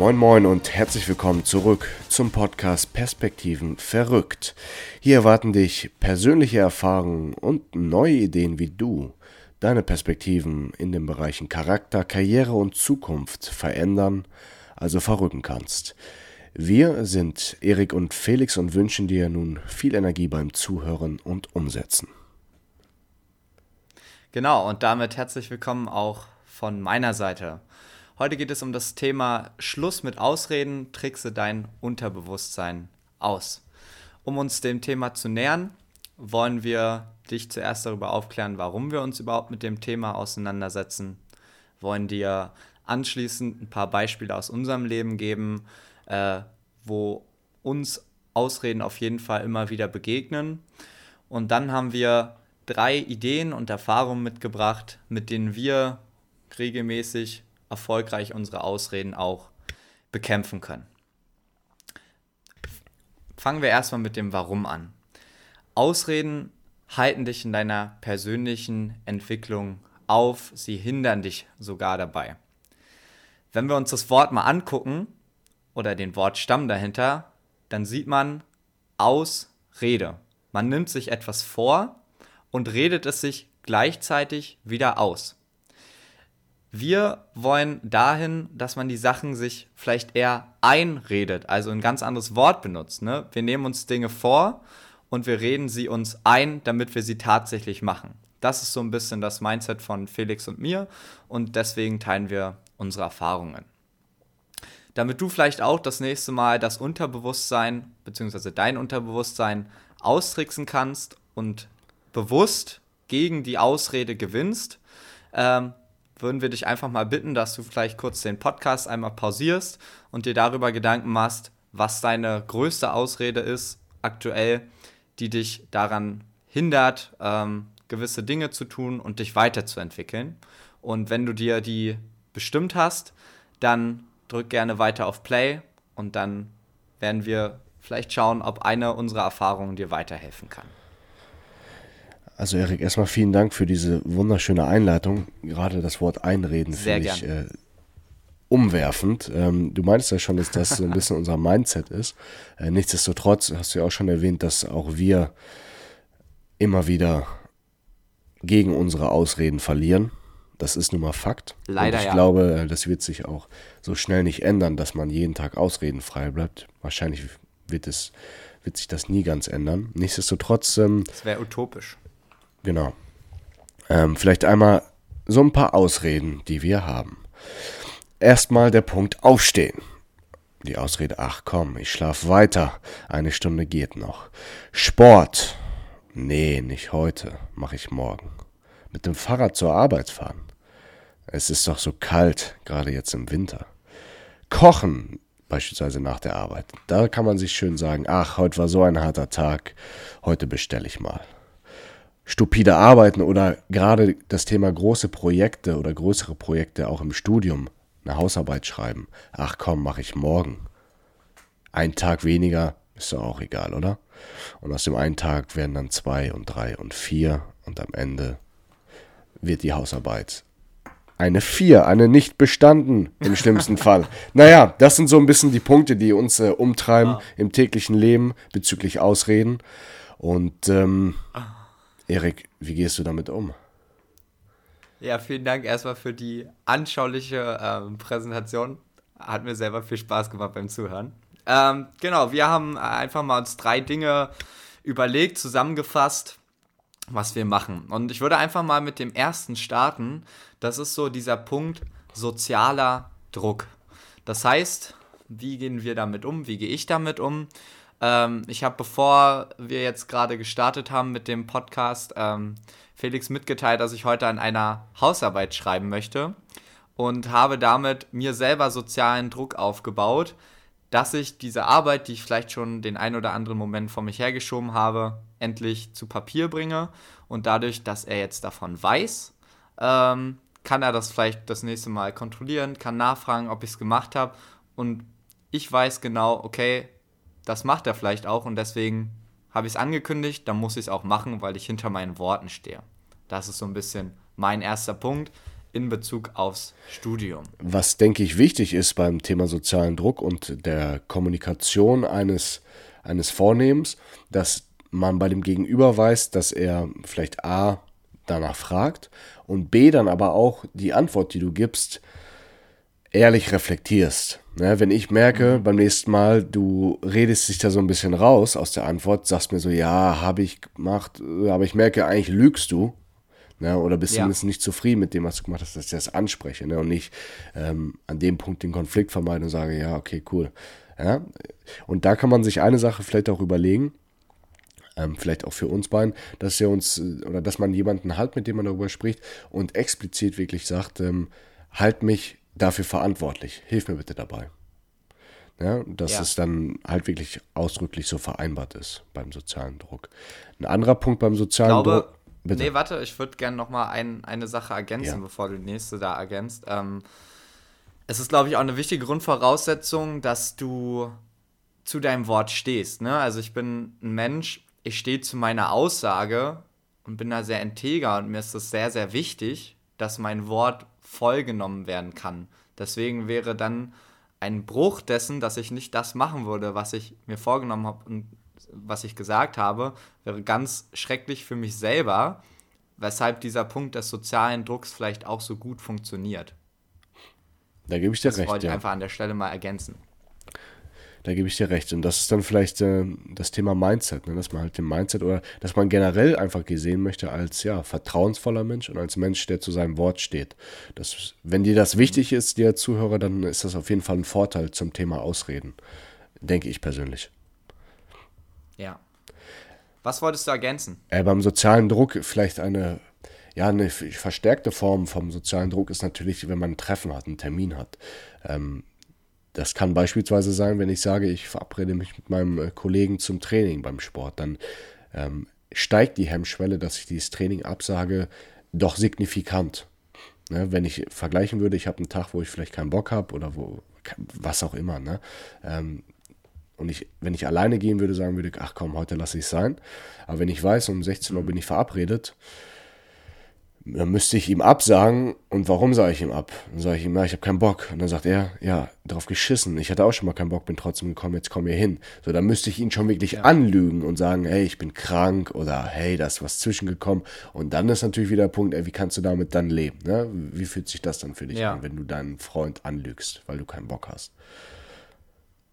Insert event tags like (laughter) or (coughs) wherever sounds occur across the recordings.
Moin Moin und herzlich willkommen zurück zum Podcast Perspektiven verrückt. Hier erwarten dich persönliche Erfahrungen und neue Ideen, wie du deine Perspektiven in den Bereichen Charakter, Karriere und Zukunft verändern, also verrücken kannst. Wir sind Erik und Felix und wünschen dir nun viel Energie beim Zuhören und Umsetzen. Genau, und damit herzlich willkommen auch von meiner Seite. Heute geht es um das Thema Schluss mit Ausreden, trickse dein Unterbewusstsein aus. Um uns dem Thema zu nähern, wollen wir dich zuerst darüber aufklären, warum wir uns überhaupt mit dem Thema auseinandersetzen, wollen dir anschließend ein paar Beispiele aus unserem Leben geben, äh, wo uns Ausreden auf jeden Fall immer wieder begegnen. Und dann haben wir drei Ideen und Erfahrungen mitgebracht, mit denen wir regelmäßig erfolgreich unsere Ausreden auch bekämpfen können. Fangen wir erstmal mit dem Warum an. Ausreden halten dich in deiner persönlichen Entwicklung auf, sie hindern dich sogar dabei. Wenn wir uns das Wort mal angucken oder den Wortstamm dahinter, dann sieht man Ausrede. Man nimmt sich etwas vor und redet es sich gleichzeitig wieder aus. Wir wollen dahin, dass man die Sachen sich vielleicht eher einredet, also ein ganz anderes Wort benutzt. Ne? Wir nehmen uns Dinge vor und wir reden sie uns ein, damit wir sie tatsächlich machen. Das ist so ein bisschen das Mindset von Felix und mir und deswegen teilen wir unsere Erfahrungen. Damit du vielleicht auch das nächste Mal das Unterbewusstsein bzw. dein Unterbewusstsein austricksen kannst und bewusst gegen die Ausrede gewinnst, ähm, würden wir dich einfach mal bitten, dass du vielleicht kurz den Podcast einmal pausierst und dir darüber Gedanken machst, was deine größte Ausrede ist aktuell, die dich daran hindert, ähm, gewisse Dinge zu tun und dich weiterzuentwickeln. Und wenn du dir die bestimmt hast, dann drück gerne weiter auf Play und dann werden wir vielleicht schauen, ob eine unserer Erfahrungen dir weiterhelfen kann. Also Erik, erstmal vielen Dank für diese wunderschöne Einleitung. Gerade das Wort Einreden finde ich äh, umwerfend. Ähm, du meinst ja schon, dass das so ein bisschen unser Mindset ist. Äh, nichtsdestotrotz hast du ja auch schon erwähnt, dass auch wir immer wieder gegen unsere Ausreden verlieren. Das ist nun mal Fakt. Leider Und ich ja. glaube, äh, das wird sich auch so schnell nicht ändern, dass man jeden Tag ausredenfrei bleibt. Wahrscheinlich wird es wird sich das nie ganz ändern. Nichtsdestotrotz. Ähm, das wäre utopisch. Genau. Ähm, vielleicht einmal so ein paar Ausreden, die wir haben. Erstmal der Punkt Aufstehen. Die Ausrede, ach komm, ich schlaf weiter. Eine Stunde geht noch. Sport. Nee, nicht heute. Mache ich morgen. Mit dem Fahrrad zur Arbeit fahren. Es ist doch so kalt, gerade jetzt im Winter. Kochen, beispielsweise nach der Arbeit. Da kann man sich schön sagen, ach, heute war so ein harter Tag, heute bestelle ich mal stupide Arbeiten oder gerade das Thema große Projekte oder größere Projekte auch im Studium, eine Hausarbeit schreiben. Ach komm, mache ich morgen. Ein Tag weniger ist doch auch egal, oder? Und aus dem einen Tag werden dann zwei und drei und vier und am Ende wird die Hausarbeit eine vier, eine nicht bestanden im schlimmsten (laughs) Fall. Naja, das sind so ein bisschen die Punkte, die uns äh, umtreiben ja. im täglichen Leben bezüglich Ausreden. Und ähm, Erik, wie gehst du damit um? Ja, vielen Dank erstmal für die anschauliche ähm, Präsentation. Hat mir selber viel Spaß gemacht beim Zuhören. Ähm, genau, wir haben einfach mal uns drei Dinge überlegt, zusammengefasst, was wir machen. Und ich würde einfach mal mit dem ersten starten. Das ist so dieser Punkt sozialer Druck. Das heißt, wie gehen wir damit um? Wie gehe ich damit um? Ähm, ich habe, bevor wir jetzt gerade gestartet haben mit dem Podcast, ähm, Felix mitgeteilt, dass ich heute an einer Hausarbeit schreiben möchte und habe damit mir selber sozialen Druck aufgebaut, dass ich diese Arbeit, die ich vielleicht schon den ein oder anderen Moment vor mich hergeschoben habe, endlich zu Papier bringe. Und dadurch, dass er jetzt davon weiß, ähm, kann er das vielleicht das nächste Mal kontrollieren, kann nachfragen, ob ich es gemacht habe. Und ich weiß genau, okay, das macht er vielleicht auch und deswegen habe ich es angekündigt, dann muss ich es auch machen, weil ich hinter meinen Worten stehe. Das ist so ein bisschen mein erster Punkt. in Bezug aufs Studium. Was, denke ich, wichtig ist beim Thema sozialen Druck und der Kommunikation eines, eines Vornehmens, dass man bei dem Gegenüber weiß, dass er vielleicht A danach fragt und B dann aber auch die Antwort, die du gibst, ehrlich reflektierst. Ne, wenn ich merke, mhm. beim nächsten Mal, du redest dich da so ein bisschen raus aus der Antwort, sagst mir so, ja, habe ich gemacht, aber ich merke, eigentlich lügst du. Ne, oder bist ja. zumindest nicht zufrieden mit dem, was du gemacht hast, dass ich das anspreche ne, und nicht ähm, an dem Punkt den Konflikt vermeiden und sage, ja, okay, cool. Ja? Und da kann man sich eine Sache vielleicht auch überlegen, ähm, vielleicht auch für uns beiden, dass er uns äh, oder dass man jemanden halt, mit dem man darüber spricht und explizit wirklich sagt, ähm, halt mich dafür verantwortlich. Hilf mir bitte dabei. Ja, dass ja. es dann halt wirklich ausdrücklich so vereinbart ist beim sozialen Druck. Ein anderer Punkt beim sozialen ich glaube, Druck. Bitte. Nee, warte, ich würde gerne nochmal ein, eine Sache ergänzen, ja. bevor du die nächste da ergänzt. Ähm, es ist, glaube ich, auch eine wichtige Grundvoraussetzung, dass du zu deinem Wort stehst. Ne? Also ich bin ein Mensch, ich stehe zu meiner Aussage und bin da sehr integer und mir ist es sehr, sehr wichtig, dass mein Wort vollgenommen werden kann. Deswegen wäre dann ein Bruch dessen, dass ich nicht das machen würde, was ich mir vorgenommen habe und was ich gesagt habe, wäre ganz schrecklich für mich selber, weshalb dieser Punkt des sozialen Drucks vielleicht auch so gut funktioniert. Da gebe ich dir das recht. Das wollte ich ja. einfach an der Stelle mal ergänzen. Da gebe ich dir recht. Und das ist dann vielleicht äh, das Thema Mindset, ne? dass man halt den Mindset oder dass man generell einfach gesehen möchte als ja, vertrauensvoller Mensch und als Mensch, der zu seinem Wort steht. Das, wenn dir das wichtig ist, dir Zuhörer, dann ist das auf jeden Fall ein Vorteil zum Thema Ausreden. Denke ich persönlich. Ja. Was wolltest du ergänzen? Äh, beim sozialen Druck vielleicht eine, ja, eine verstärkte Form vom sozialen Druck ist natürlich, wenn man ein Treffen hat, einen Termin hat. Ähm, das kann beispielsweise sein, wenn ich sage, ich verabrede mich mit meinem äh, Kollegen zum Training beim Sport, dann ähm, steigt die Hemmschwelle, dass ich dieses Training absage, doch signifikant. Ne, wenn ich vergleichen würde, ich habe einen Tag, wo ich vielleicht keinen Bock habe oder wo, was auch immer. Ne? Ähm, und ich, wenn ich alleine gehen würde, sagen würde, ach komm, heute lasse ich es sein. Aber wenn ich weiß, um 16 Uhr bin ich verabredet, dann müsste ich ihm absagen. Und warum sage ich ihm ab? Dann sage ich ihm, ja, ich habe keinen Bock. Und dann sagt er, ja, drauf geschissen. Ich hatte auch schon mal keinen Bock, bin trotzdem gekommen, jetzt komm hier hin. So, dann müsste ich ihn schon wirklich ja. anlügen und sagen, hey, ich bin krank oder hey, da ist was zwischengekommen. Und dann ist natürlich wieder der Punkt, ey, wie kannst du damit dann leben? Ne? Wie fühlt sich das dann für dich ja. an, wenn du deinen Freund anlügst, weil du keinen Bock hast?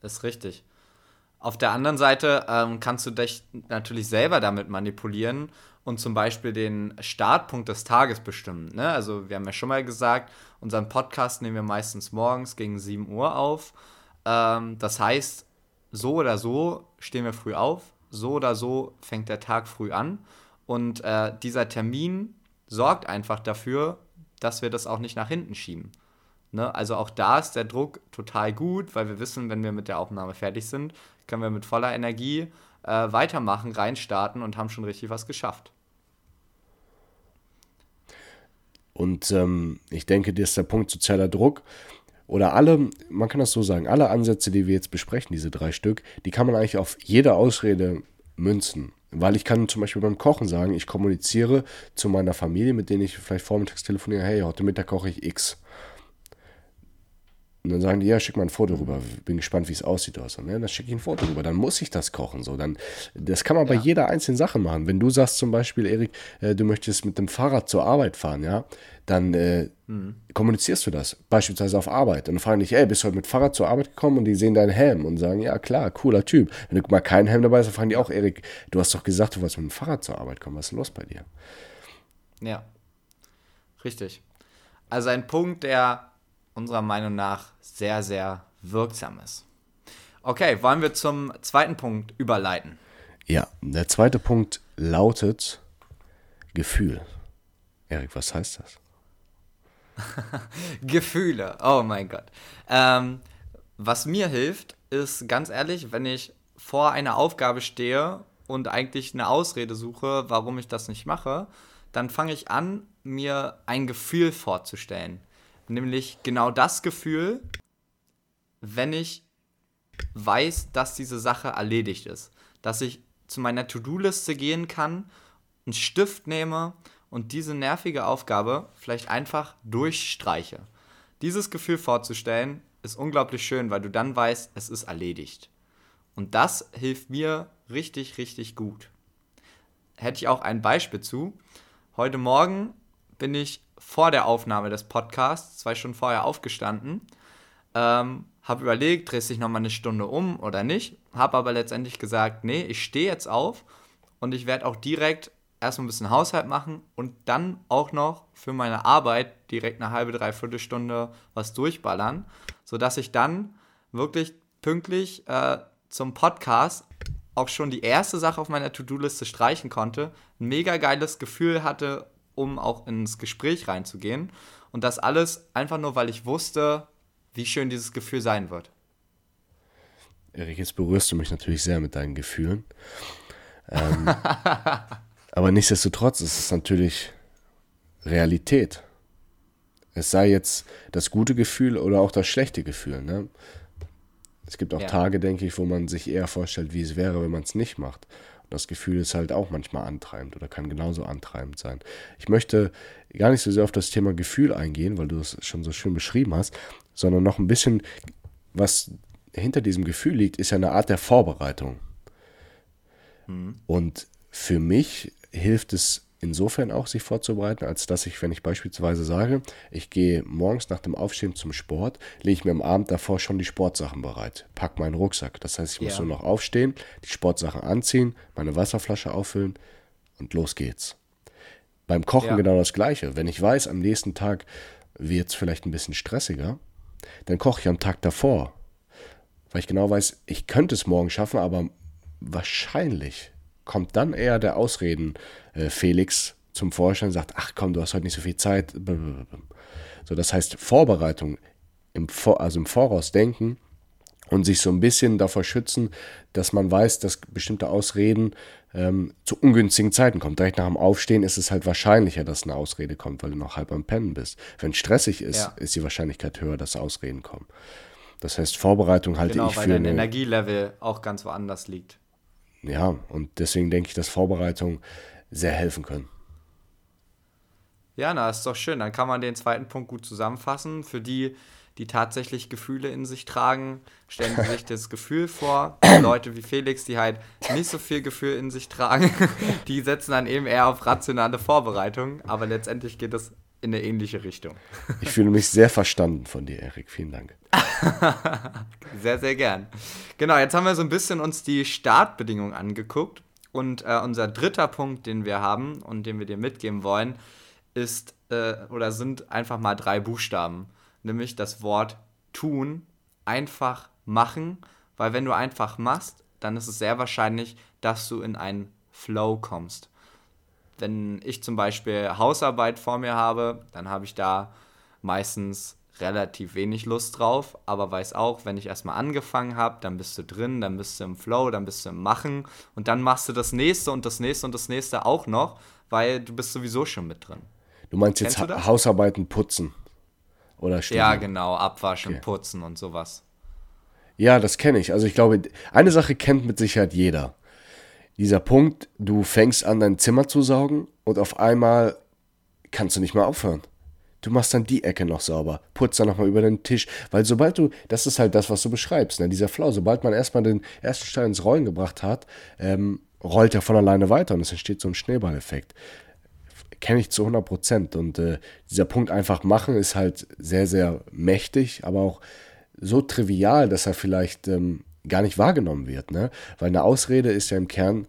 Das ist richtig. Auf der anderen Seite ähm, kannst du dich natürlich selber damit manipulieren und zum Beispiel den Startpunkt des Tages bestimmen. Ne? Also wir haben ja schon mal gesagt, unseren Podcast nehmen wir meistens morgens gegen 7 Uhr auf. Ähm, das heißt, so oder so stehen wir früh auf, so oder so fängt der Tag früh an. Und äh, dieser Termin sorgt einfach dafür, dass wir das auch nicht nach hinten schieben. Ne? Also auch da ist der Druck total gut, weil wir wissen, wenn wir mit der Aufnahme fertig sind, können wir mit voller Energie äh, weitermachen, reinstarten und haben schon richtig was geschafft. Und ähm, ich denke, das ist der Punkt sozialer Druck. Oder alle, man kann das so sagen, alle Ansätze, die wir jetzt besprechen, diese drei Stück, die kann man eigentlich auf jede Ausrede münzen. Weil ich kann zum Beispiel beim Kochen sagen, ich kommuniziere zu meiner Familie, mit denen ich vielleicht vormittags telefoniere, hey, heute Mittag koche ich X. Und dann sagen die, ja, schick mal ein Foto rüber. Bin gespannt, wie es aussieht. Oder so, ne? Dann schicke ich ein Foto rüber. Dann muss ich das kochen. So. Dann, das kann man bei jeder einzelnen Sache machen. Wenn du sagst zum Beispiel, Erik, äh, du möchtest mit dem Fahrrad zur Arbeit fahren, ja, dann äh, mhm. kommunizierst du das. Beispielsweise auf Arbeit. Und dann fragen dich, ey, bist du heute mit Fahrrad zur Arbeit gekommen? Und die sehen deinen Helm und sagen, ja, klar, cooler Typ. Wenn du mal keinen Helm dabei hast, dann fragen die auch, Erik, du hast doch gesagt, du wolltest mit dem Fahrrad zur Arbeit kommen. Was ist los bei dir? Ja, richtig. Also ein Punkt, der unserer Meinung nach sehr, sehr wirksam ist. Okay, wollen wir zum zweiten Punkt überleiten? Ja, der zweite Punkt lautet Gefühl. Erik, was heißt das? (laughs) Gefühle, oh mein Gott. Ähm, was mir hilft, ist ganz ehrlich, wenn ich vor einer Aufgabe stehe und eigentlich eine Ausrede suche, warum ich das nicht mache, dann fange ich an, mir ein Gefühl vorzustellen. Nämlich genau das Gefühl, wenn ich weiß, dass diese Sache erledigt ist. Dass ich zu meiner To-Do-Liste gehen kann, einen Stift nehme und diese nervige Aufgabe vielleicht einfach durchstreiche. Dieses Gefühl vorzustellen ist unglaublich schön, weil du dann weißt, es ist erledigt. Und das hilft mir richtig, richtig gut. Hätte ich auch ein Beispiel zu. Heute Morgen bin ich vor der Aufnahme des Podcasts, zwei Stunden vorher aufgestanden, ähm, habe überlegt, drehst dich nochmal eine Stunde um oder nicht, habe aber letztendlich gesagt, nee, ich stehe jetzt auf und ich werde auch direkt erstmal ein bisschen Haushalt machen und dann auch noch für meine Arbeit direkt eine halbe, dreiviertel Stunde was durchballern, sodass ich dann wirklich pünktlich äh, zum Podcast auch schon die erste Sache auf meiner To-Do-Liste streichen konnte, ein mega geiles Gefühl hatte, um auch ins Gespräch reinzugehen. Und das alles einfach nur, weil ich wusste, wie schön dieses Gefühl sein wird. Erik, jetzt berührst du mich natürlich sehr mit deinen Gefühlen. Ähm, (laughs) aber nichtsdestotrotz ist es natürlich Realität. Es sei jetzt das gute Gefühl oder auch das schlechte Gefühl. Ne? Es gibt auch ja. Tage, denke ich, wo man sich eher vorstellt, wie es wäre, wenn man es nicht macht. Das Gefühl ist halt auch manchmal antreibend oder kann genauso antreibend sein. Ich möchte gar nicht so sehr auf das Thema Gefühl eingehen, weil du es schon so schön beschrieben hast, sondern noch ein bisschen, was hinter diesem Gefühl liegt, ist ja eine Art der Vorbereitung. Mhm. Und für mich hilft es insofern auch, sich vorzubereiten, als dass ich, wenn ich beispielsweise sage, ich gehe morgens nach dem Aufstehen zum Sport, lege ich mir am Abend davor schon die Sportsachen bereit, pack meinen Rucksack. Das heißt, ich muss ja. nur noch aufstehen, die Sportsachen anziehen, meine Wasserflasche auffüllen und los geht's. Beim Kochen ja. genau das Gleiche. Wenn ich weiß, am nächsten Tag wird es vielleicht ein bisschen stressiger, dann koche ich am Tag davor. Weil ich genau weiß, ich könnte es morgen schaffen, aber wahrscheinlich kommt dann eher der Ausreden äh, Felix zum Vorschein und sagt, ach komm, du hast heute nicht so viel Zeit. So, das heißt Vorbereitung, im Vor also im Voraus denken und sich so ein bisschen davor schützen, dass man weiß, dass bestimmte Ausreden ähm, zu ungünstigen Zeiten kommen. Direkt nach dem Aufstehen ist es halt wahrscheinlicher, dass eine Ausrede kommt, weil du noch halb am Pennen bist. Wenn es stressig ist, ja. ist die Wahrscheinlichkeit höher, dass Ausreden kommen. Das heißt, Vorbereitung halte genau, ich für. Weil dein Energielevel auch ganz woanders liegt ja, und deswegen denke ich, dass Vorbereitungen sehr helfen können. Ja, na, ist doch schön. Dann kann man den zweiten Punkt gut zusammenfassen. Für die, die tatsächlich Gefühle in sich tragen, stellen Sie sich das Gefühl vor. (coughs) Leute wie Felix, die halt nicht so viel Gefühl in sich tragen, (laughs) die setzen dann eben eher auf rationale Vorbereitung. Aber letztendlich geht es in eine ähnliche Richtung. Ich fühle mich sehr verstanden von dir, Erik. Vielen Dank. (laughs) sehr, sehr gern. Genau, jetzt haben wir so ein bisschen uns die Startbedingungen angeguckt. Und äh, unser dritter Punkt, den wir haben und den wir dir mitgeben wollen, ist äh, oder sind einfach mal drei Buchstaben. Nämlich das Wort tun, einfach machen. Weil wenn du einfach machst, dann ist es sehr wahrscheinlich, dass du in einen Flow kommst. Wenn ich zum Beispiel Hausarbeit vor mir habe, dann habe ich da meistens relativ wenig Lust drauf, aber weiß auch, wenn ich erstmal angefangen habe, dann bist du drin, dann bist du im Flow, dann bist du im Machen und dann machst du das nächste und das nächste und das nächste auch noch, weil du bist sowieso schon mit drin. Du meinst jetzt ha Hausarbeiten putzen oder Studium? Ja, genau, abwaschen, okay. putzen und sowas. Ja, das kenne ich. Also ich glaube, eine Sache kennt mit Sicherheit jeder. Dieser Punkt, du fängst an, dein Zimmer zu saugen und auf einmal kannst du nicht mehr aufhören. Du machst dann die Ecke noch sauber, putzt dann nochmal über den Tisch, weil sobald du, das ist halt das, was du beschreibst, ne? dieser Flow, sobald man erstmal den ersten Stein ins Rollen gebracht hat, ähm, rollt er von alleine weiter und es entsteht so ein Schneeballeffekt. Kenne ich zu 100 Prozent und äh, dieser Punkt einfach machen ist halt sehr, sehr mächtig, aber auch so trivial, dass er vielleicht ähm, gar nicht wahrgenommen wird, ne? weil eine Ausrede ist ja im Kern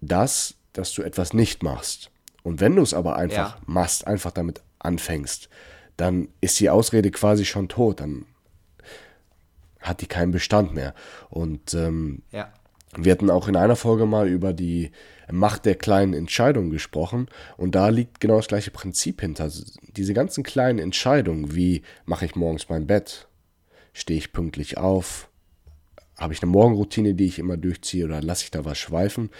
das, dass du etwas nicht machst. Und wenn du es aber einfach ja. machst, einfach damit anfängst, dann ist die Ausrede quasi schon tot. Dann hat die keinen Bestand mehr. Und ähm, ja. wir hatten auch in einer Folge mal über die Macht der kleinen Entscheidungen gesprochen. Und da liegt genau das gleiche Prinzip hinter. Diese ganzen kleinen Entscheidungen, wie mache ich morgens mein Bett, stehe ich pünktlich auf, habe ich eine Morgenroutine, die ich immer durchziehe oder lasse ich da was schweifen.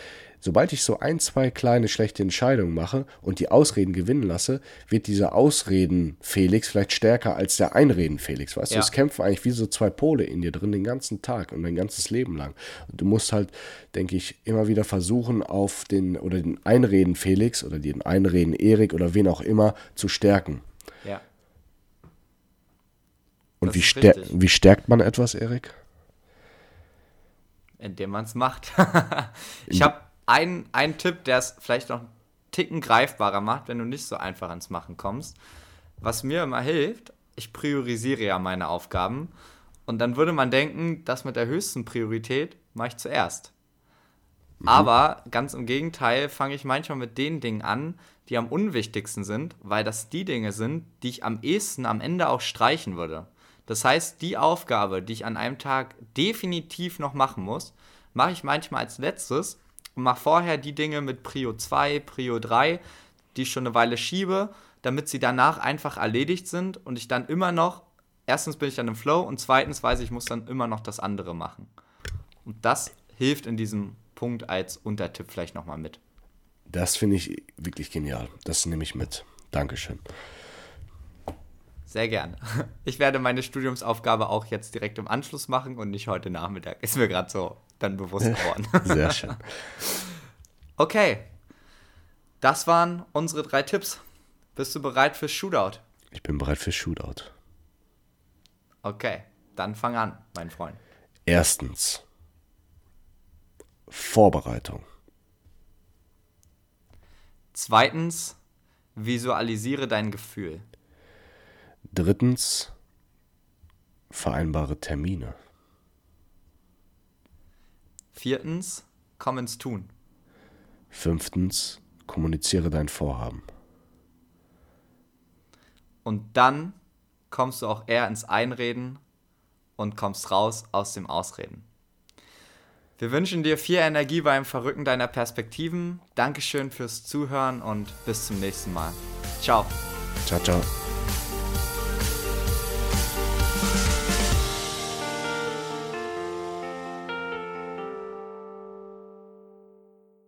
Sobald ich so ein, zwei kleine schlechte Entscheidungen mache und die Ausreden gewinnen lasse, wird dieser Ausreden-Felix vielleicht stärker als der Einreden-Felix. Weißt ja. du, es kämpfen eigentlich wie so zwei Pole in dir drin den ganzen Tag und dein ganzes Leben lang. Und du musst halt, denke ich, immer wieder versuchen, auf den oder den Einreden-Felix oder den Einreden-Erik oder wen auch immer zu stärken. Ja. Und wie, stär wie stärkt man etwas, Erik? Indem man es macht. (laughs) ich habe einen, einen Tipp, der es vielleicht noch einen Ticken greifbarer macht, wenn du nicht so einfach ans Machen kommst. Was mir immer hilft, ich priorisiere ja meine Aufgaben. Und dann würde man denken, das mit der höchsten Priorität mache ich zuerst. Mhm. Aber ganz im Gegenteil fange ich manchmal mit den Dingen an, die am unwichtigsten sind, weil das die Dinge sind, die ich am ehesten am Ende auch streichen würde. Das heißt, die Aufgabe, die ich an einem Tag definitiv noch machen muss, mache ich manchmal als letztes und mache vorher die Dinge mit Prio 2, Prio 3, die ich schon eine Weile schiebe, damit sie danach einfach erledigt sind und ich dann immer noch, erstens bin ich dann im Flow und zweitens weiß ich, ich muss dann immer noch das andere machen. Und das hilft in diesem Punkt als Untertipp vielleicht nochmal mit. Das finde ich wirklich genial. Das nehme ich mit. Dankeschön. Sehr gerne. (laughs) Ich werde meine Studiumsaufgabe auch jetzt direkt im Anschluss machen und nicht heute Nachmittag. Ist mir gerade so dann bewusst geworden. (laughs) Sehr (laughs) schön. Okay. Das waren unsere drei Tipps. Bist du bereit fürs Shootout? Ich bin bereit fürs Shootout. Okay, dann fang an, mein Freund. Erstens. Vorbereitung. Zweitens, visualisiere dein Gefühl. Drittens, vereinbare Termine. Viertens, komm ins Tun. Fünftens, kommuniziere dein Vorhaben. Und dann kommst du auch eher ins Einreden und kommst raus aus dem Ausreden. Wir wünschen dir viel Energie beim Verrücken deiner Perspektiven. Dankeschön fürs Zuhören und bis zum nächsten Mal. Ciao. Ciao, ciao.